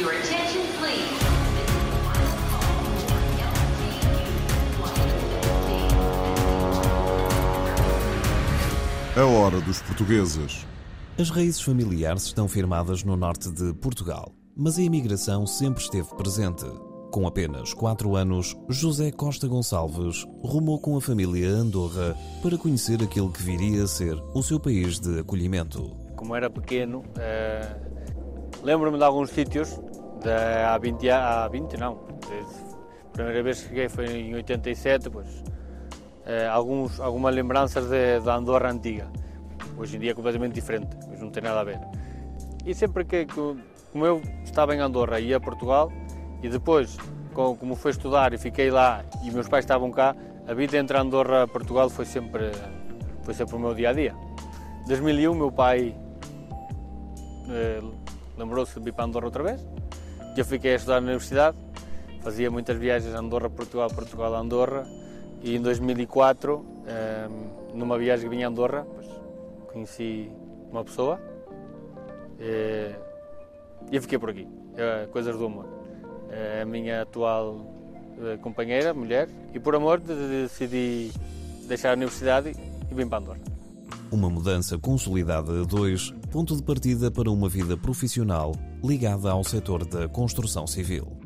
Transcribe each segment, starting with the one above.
Your attention, please. A hora dos portugueses. As raízes familiares estão firmadas no norte de Portugal, mas a imigração sempre esteve presente. Com apenas 4 anos, José Costa Gonçalves rumou com a família a Andorra para conhecer aquele que viria a ser o seu país de acolhimento. Como era pequeno, eh, lembro-me de alguns sítios, de, há 20, a- há 20 não, a primeira vez que cheguei foi em 87, pois, eh, alguns, algumas lembranças da Andorra antiga. Hoje em dia é completamente diferente, hoje não tem nada a ver. E sempre que, como eu estava em Andorra e ia a Portugal, e depois, co- como fui estudar e fiquei lá e meus pais estavam cá, a vida entre Andorra e Portugal foi sempre, foi sempre o meu dia a dia. Em 2001, meu pai eh, lembrou-se de vir para Andorra outra vez. Eu fiquei a estudar na universidade, fazia muitas viagens Andorra, Portugal, Portugal, Andorra. E em 2004, eh, numa viagem que vinha a Andorra, conheci uma pessoa eh, e fiquei por aqui. Eh, coisas do amor. Eh, a minha atual eh, companheira, mulher, e por amor de- de- decidi deixar a universidade e vim para Andorra. Uma mudança consolidada a dois, ponto de partida para uma vida profissional ligada ao setor da construção civil.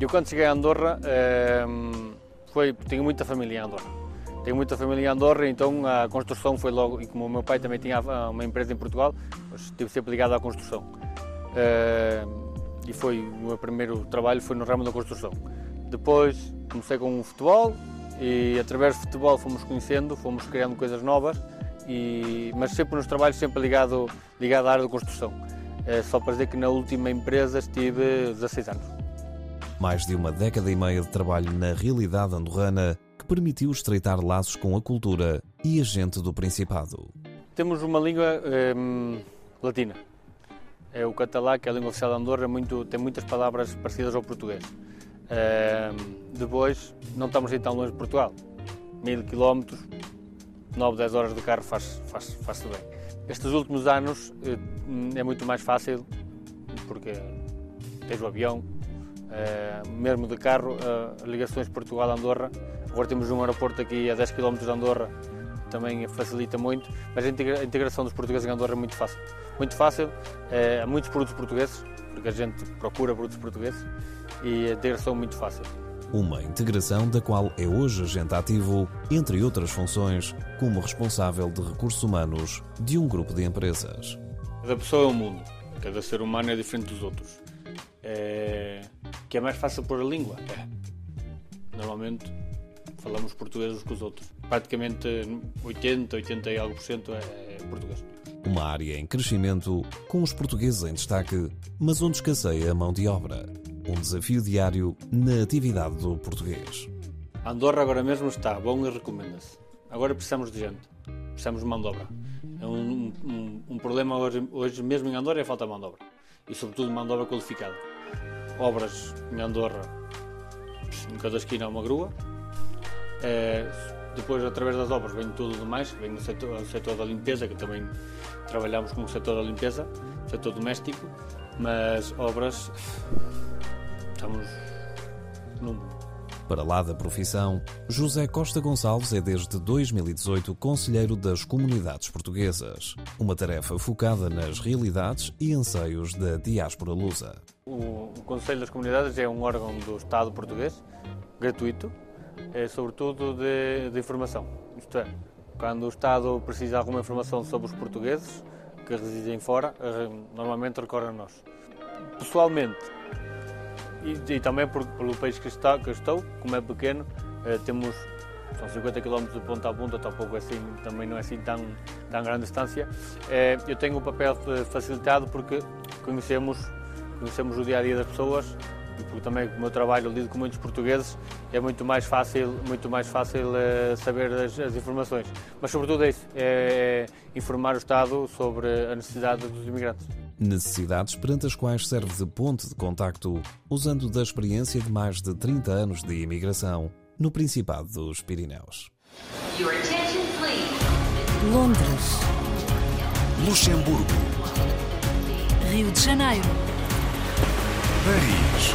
Eu quando cheguei a Andorra, ehm, foi, tenho muita família em Andorra. Tenho muita família em Andorra, então a construção foi logo, e como o meu pai também tinha ah, uma empresa em Portugal, estive sempre ligado à construção. Ehm, e foi o meu primeiro trabalho foi no ramo da construção. Depois comecei com o futebol e através do futebol fomos conhecendo, fomos criando coisas novas, e, mas sempre nos trabalhos sempre ligado, ligado à área da construção. Eh, só para dizer que na última empresa estive 16 anos. Mais de uma década e meia de trabalho na realidade andorrana que permitiu estreitar laços com a cultura e a gente do Principado. Temos uma língua hum, latina. É o catalã, que é a língua oficial de Andorra, é muito, tem muitas palavras parecidas ao português. Hum, depois, não estamos assim tão longe de Portugal. Mil quilómetros, 9, 10 horas de carro faz, faz, faz-se bem. Estes últimos anos eh, é muito mais fácil, porque tens o avião, eh, mesmo de carro, as ligações Portugal-Andorra. Agora temos um aeroporto aqui a 10 km de Andorra, também facilita muito, mas a integra- a integração dos portugueses em Andorra é muito fácil. Muito fácil, eh, há muitos produtos portugueses, porque a gente procura produtos portugueses, e a integração é muito fácil. Uma integração da qual é hoje agente ativo, entre outras funções, como responsável de recursos humanos de um grupo de empresas. Cada pessoa é um mundo, cada ser humano é diferente dos outros. É... Que é mais fácil pôr a língua? É. Normalmente falamos português uns com os outros. Praticamente 80, 80 e algo por cento é é português. Uma área em crescimento, com os portugueses em destaque, mas onde escasseia a mão de obra. Um desafio diário na atividade do português. Andorra agora mesmo está bom e recomenda-se. Agora precisamos de gente, precisamos de mão de obra. É um, um- um problema hoje, hoje mesmo em Andorra é a falta de mão de obra. E sobretudo mão de obra qualificada. Obras em Andorra, em cada esquina há uma grua. Eh, depois, através das obras, vem tudo demais. Vem o setor, o setor da limpeza, que também trabalhamos com o setor da limpeza, setor doméstico. Mas obras, estamos num Para lá da profissão, José Costa Gonçalves é desde 2018 Conselheiro das Comunidades Portuguesas, uma tarefa focada nas realidades e anseios da diáspora lusa. O Conselho das Comunidades é um órgão do Estado português, gratuito, é, sobretudo de, de informação. Isto é, quando o Estado precisa de alguma informação sobre os portugueses que residem fora, eh, normalmente recorre a nós. Pessoalmente, e, e também por, pelo país que, está, que estou, como é pequeno, eh, temos são 50 km de ponta a ponta, tampouco é assim, também não é assim tão, tão grande distância. Eh, eu tenho o papel eh, facilitado porque conhecemos, conhecemos o dia a dia das pessoas porque também com o meu trabalho lido com muitos portugueses é muito mais fácil, muito mais fácil eh, saber as, as informações. Mas sobretudo é isso, é, é informar o Estado sobre a necessidade dos imigrantes. Necessidades perante as quais serve de ponte de contacto, usando da experiência de mais de 30 anos de imigração no Principado dos Pirineus. Londres, Luxemburgo, Rio de Janeiro, Paris,